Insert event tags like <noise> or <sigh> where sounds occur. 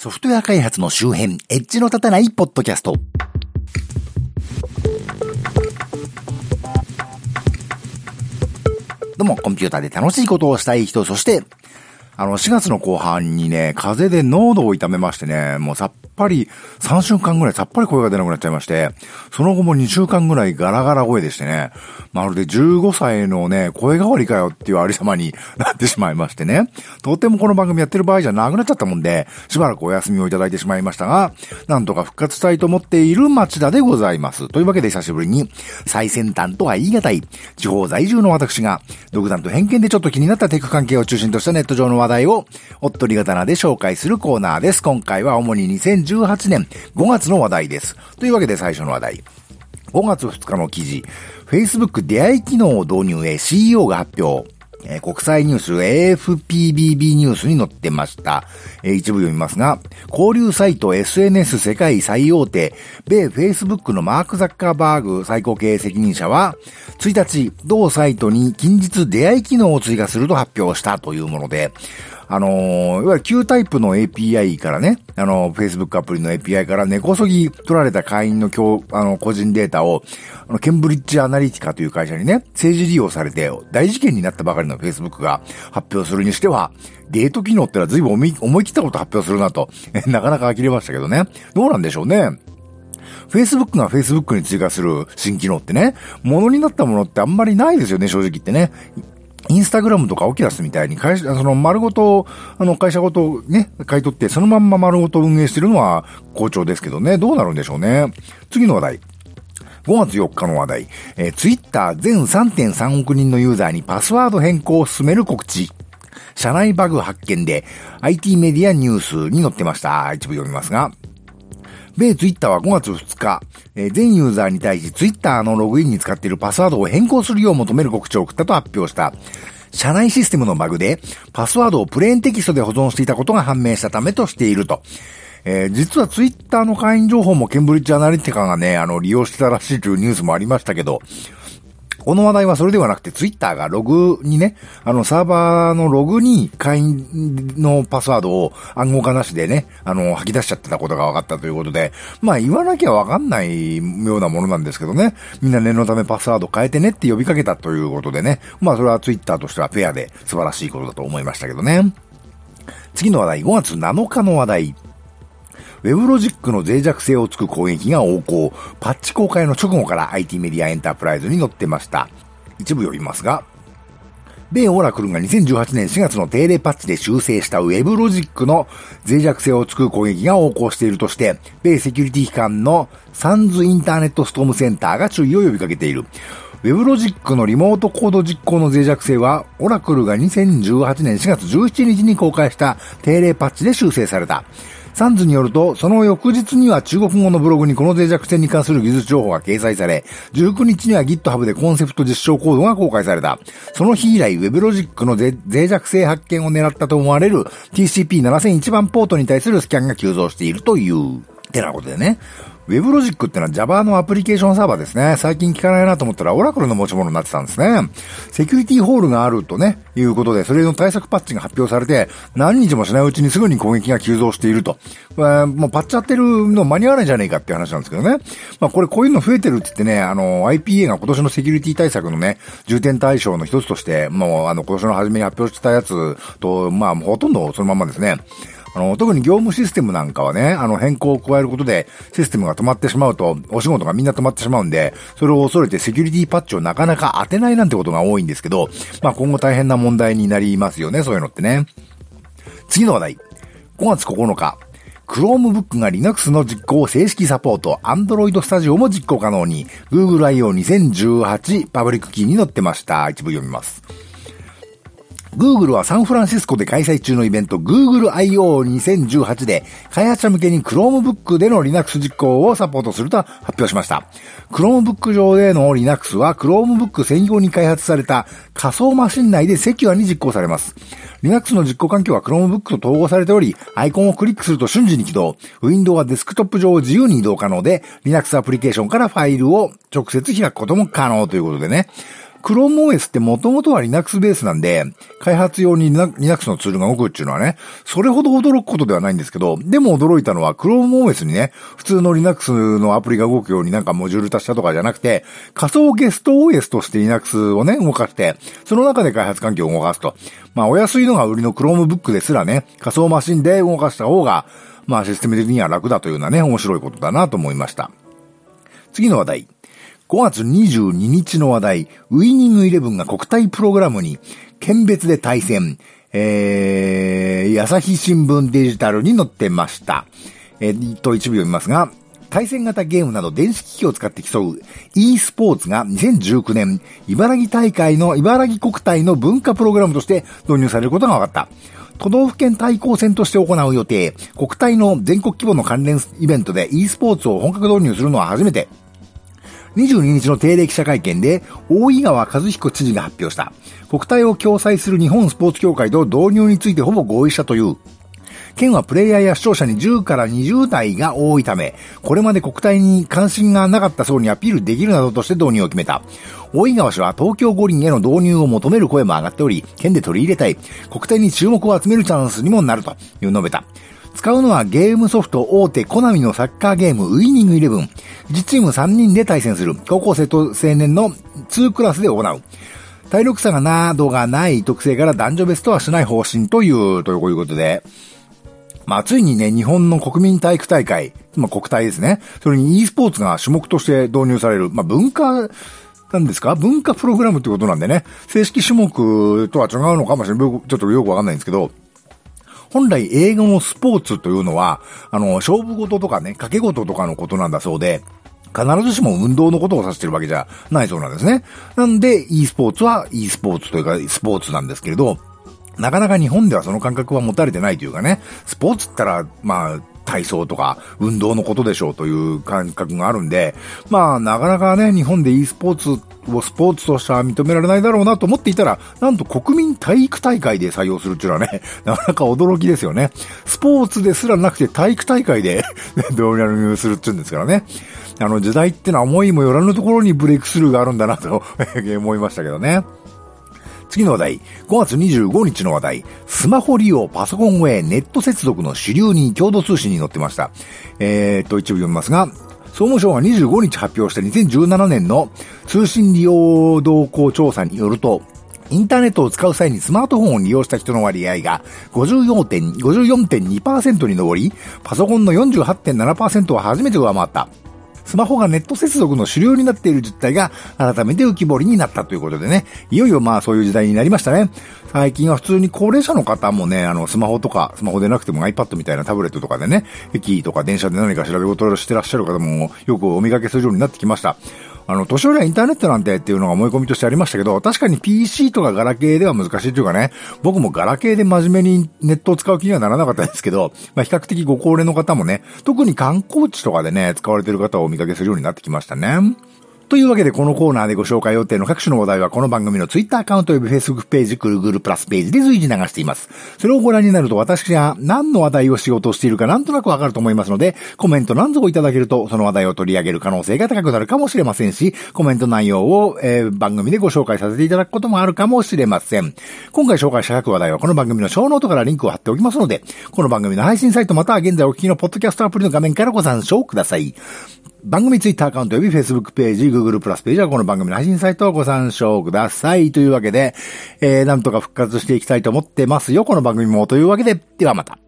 ソフトウェア開発の周辺、エッジの立たないポッドキャスト。どうも、コンピューターで楽しいことをしたい人、そして、あの、4月の後半にね、風で濃度を痛めましてね、もうさっぱり、3週間ぐらいさっぱり声が出なくなっちゃいまして、その後も2週間ぐらいガラガラ声でしてね、まるで15歳のね、声変わりかよっていうありさまになってしまいましてね、とてもこの番組やってる場合じゃなくなっちゃったもんで、しばらくお休みをいただいてしまいましたが、なんとか復活したいと思っている町田でございます。というわけで久しぶりに、最先端とは言い難い、地方在住の私が、独断と偏見でちょっと気になったテク関係を中心としたネット上の話題を、おっとり刀で紹介するコーナーです。今回は主に2010 2018年5月の話題です。というわけで最初の話題。5月2日の記事、Facebook 出会い機能を導入へ CEO が発表。え、国際ニュース AFPBB ニュースに載ってました。え、一部読みますが、交流サイト SNS 世界最大手、米 Facebook のマーク・ザッカーバーグ最高経営責任者は、1日、同サイトに近日出会い機能を追加すると発表したというもので、あのー、いわゆる旧タイプの API からね、あの、Facebook アプリの API から根こそぎ取られた会員の今日、あの、個人データを、あの、ケンブリッジアナリティカという会社にね、政治利用されて大事件になったばかりの Facebook が発表するにしては、デート機能ってのは随分思い思い切ったこと発表するなと、<laughs> なかなか呆れましたけどね。どうなんでしょうね。Facebook が Facebook に追加する新機能ってね、ものになったものってあんまりないですよね、正直言ってね。インスタグラムとかオキラスみたいに会社、その丸ごと、あの会社ごとね、買い取ってそのまんま丸ごと運営してるのは好調ですけどね、どうなるんでしょうね。次の話題。5月4日の話題。えー、ツイッター全3.3億人のユーザーにパスワード変更を進める告知。社内バグ発見で IT メディアニュースに載ってました。一部読みますが。米ツイッターは5月2日、えー、全ユーザーに対しツイッターのログインに使っているパスワードを変更するよう求める告知を送ったと発表した。社内システムのバグで、パスワードをプレーンテキストで保存していたことが判明したためとしていると。えー、実はツイッターの会員情報もケンブリッジアナリティカがね、あの、利用してたらしいというニュースもありましたけど、この話題はそれではなくて、ツイッターがログにね、あの、サーバーのログに会員のパスワードを暗号化なしでね、あの、吐き出しちゃってたことが分かったということで、まあ言わなきゃ分かんないようなものなんですけどね、みんな念のためパスワード変えてねって呼びかけたということでね、まあそれはツイッターとしてはフェアで素晴らしいことだと思いましたけどね。次の話題、5月7日の話題。ウェブロジックの脆弱性をつく攻撃が横行。パッチ公開の直後から IT メディアエンタープライズに載ってました。一部読みますが、米オラクルが2018年4月の定例パッチで修正したウェブロジックの脆弱性をつく攻撃が横行しているとして、米セキュリティ機関のサンズインターネットストームセンターが注意を呼びかけている。ウェブロジックのリモートコード実行の脆弱性は、オラクルが2018年4月17日に公開した定例パッチで修正された。サンズによると、その翌日には中国語のブログにこの脆弱性に関する技術情報が掲載され、19日には GitHub でコンセプト実証コードが公開された。その日以来、WebLogic の脆弱性発見を狙ったと思われる TCP7001 番ポートに対するスキャンが急増しているという、てなことでね。ウェブロジックってのは Java のアプリケーションサーバーですね。最近聞かないなと思ったら、オラクルの持ち物になってたんですね。セキュリティホールがあるとね、いうことで、それの対策パッチが発表されて、何日もしないうちにすぐに攻撃が急増していると。まあ、もうパッチやってるの間に合わないじゃねえかっていう話なんですけどね。まあ、これこういうの増えてるって言ってね、あの、IPA が今年のセキュリティ対策のね、重点対象の一つとして、もう、あの、今年の初めに発表したやつと、まあ、ほとんどそのままですね。あの、特に業務システムなんかはね、あの、変更を加えることで、システムが止まってしまうと、お仕事がみんな止まってしまうんで、それを恐れてセキュリティパッチをなかなか当てないなんてことが多いんですけど、まあ今後大変な問題になりますよね、そういうのってね。次の話題。5月9日。Chromebook が Linux の実行を正式サポート、Android Studio も実行可能に、Google I.O. 2018パブリックキーに載ってました。一部読みます。Google はサンフランシスコで開催中のイベント Google I.O.2018 で開発者向けに Chromebook での Linux 実行をサポートすると発表しました。Chromebook 上での Linux は Chromebook 専用に開発された仮想マシン内でセキュアに実行されます。Linux の実行環境は Chromebook と統合されており、アイコンをクリックすると瞬時に起動。Windows はデスクトップ上を自由に移動可能で、Linux アプリケーションからファイルを直接開くことも可能ということでね。ChromeOS って元々は Linux ベースなんで、開発用に Linux のツールが動くっていうのはね、それほど驚くことではないんですけど、でも驚いたのは ChromeOS にね、普通の Linux のアプリが動くようになんかモジュール足したとかじゃなくて、仮想ゲスト OS として Linux をね、動かして、その中で開発環境を動かすと。まあ、お安いのが売りの Chromebook ですらね、仮想マシンで動かした方が、まあ、システム的には楽だというようなね、面白いことだなと思いました。次の話題。5月22日の話題、ウィニングイレブンが国体プログラムに、県別で対戦、えー、朝日新聞デジタルに載ってました。えー、と一部読みますが、対戦型ゲームなど電子機器を使って競う e スポーツが2019年、茨城大会の茨城国体の文化プログラムとして導入されることが分かった。都道府県対抗戦として行う予定、国体の全国規模の関連イベントで e スポーツを本格導入するのは初めて。22日の定例記者会見で、大井川和彦知事が発表した。国体を共催する日本スポーツ協会と導入についてほぼ合意したという。県はプレイヤーや視聴者に10から20代が多いため、これまで国体に関心がなかった層にアピールできるなどとして導入を決めた。大井川氏は東京五輪への導入を求める声も上がっており、県で取り入れたい、国体に注目を集めるチャンスにもなるという述べた。使うのはゲームソフト大手コナミのサッカーゲームウィニングイレブン。実チーム3人で対戦する。高校生と青年の2クラスで行う。体力差がなどがない特性から男女別とはしない方針という、ということで。まあ、ついにね、日本の国民体育大会、まあ、国体ですね。それに e スポーツが種目として導入される。まあ、文化、なんですか？文化プログラムってことなんでね、正式種目とは違うのかもしれない。ちょっとよくわかんないんですけど、本来英語のスポーツというのは、あの、勝負事とかね、掛け事とかのことなんだそうで、必ずしも運動のことを指してるわけじゃないそうなんですね。なんで、e スポーツは e スポーツというか、スポーツなんですけれど、なかなか日本ではその感覚は持たれてないというかね、スポーツったら、まあ、体操とか運動のことでしょうという感覚があるんで、まあなかなかね、日本で e スポーツをスポーツとしては認められないだろうなと思っていたら、なんと国民体育大会で採用するっていうのはね、<laughs> なかなか驚きですよね。スポーツですらなくて体育大会で <laughs> 導入するっていうんですからね。あの時代ってのは思いもよらぬところにブレイクスルーがあるんだなと <laughs> 思いましたけどね。次の話題。5月25日の話題。スマホ利用、パソコンへネット接続の主流に共同通信に載ってました。えー、と、一部読みますが、総務省が25日発表した2017年の通信利用動向調査によると、インターネットを使う際にスマートフォンを利用した人の割合が54.2%に上り、パソコンの48.7%は初めて上回った。スマホがネット接続の主流になっている実態が改めて浮き彫りになったということでね、いよいよまあそういう時代になりましたね。最近は普通に高齢者の方もね、あの、スマホとか、スマホでなくても iPad みたいなタブレットとかでね、駅とか電車で何か調べ事をしてらっしゃる方もよくお見かけするようになってきました。あの、年寄りはインターネットなんてっていうのが思い込みとしてありましたけど、確かに PC とかガラケーでは難しいというかね、僕もガラケーで真面目にネットを使う気にはならなかったですけど、<laughs> まあ、比較的ご高齢の方もね、特に観光地とかでね、使われてる方をお見かけするようになってきましたね。というわけでこのコーナーでご紹介予定の各種の話題はこの番組の Twitter アカウント及び Facebook ページ、Google プラスページで随時流しています。それをご覧になると私が何の話題を仕事をしているかなんとなくわかると思いますので、コメント何ぞいただけるとその話題を取り上げる可能性が高くなるかもしれませんし、コメント内容を、えー、番組でご紹介させていただくこともあるかもしれません。今回紹介した各話題はこの番組のショーノートからリンクを貼っておきますので、この番組の配信サイトまたは現在お聞きのポッドキャストアプリの画面からご参照ください。番組ツイッターアカウントよび Facebook ページ、Google プラスページはこの番組の配信サイトをご参照ください。というわけで、えー、なんとか復活していきたいと思ってますよ、この番組も。というわけで、ではまた。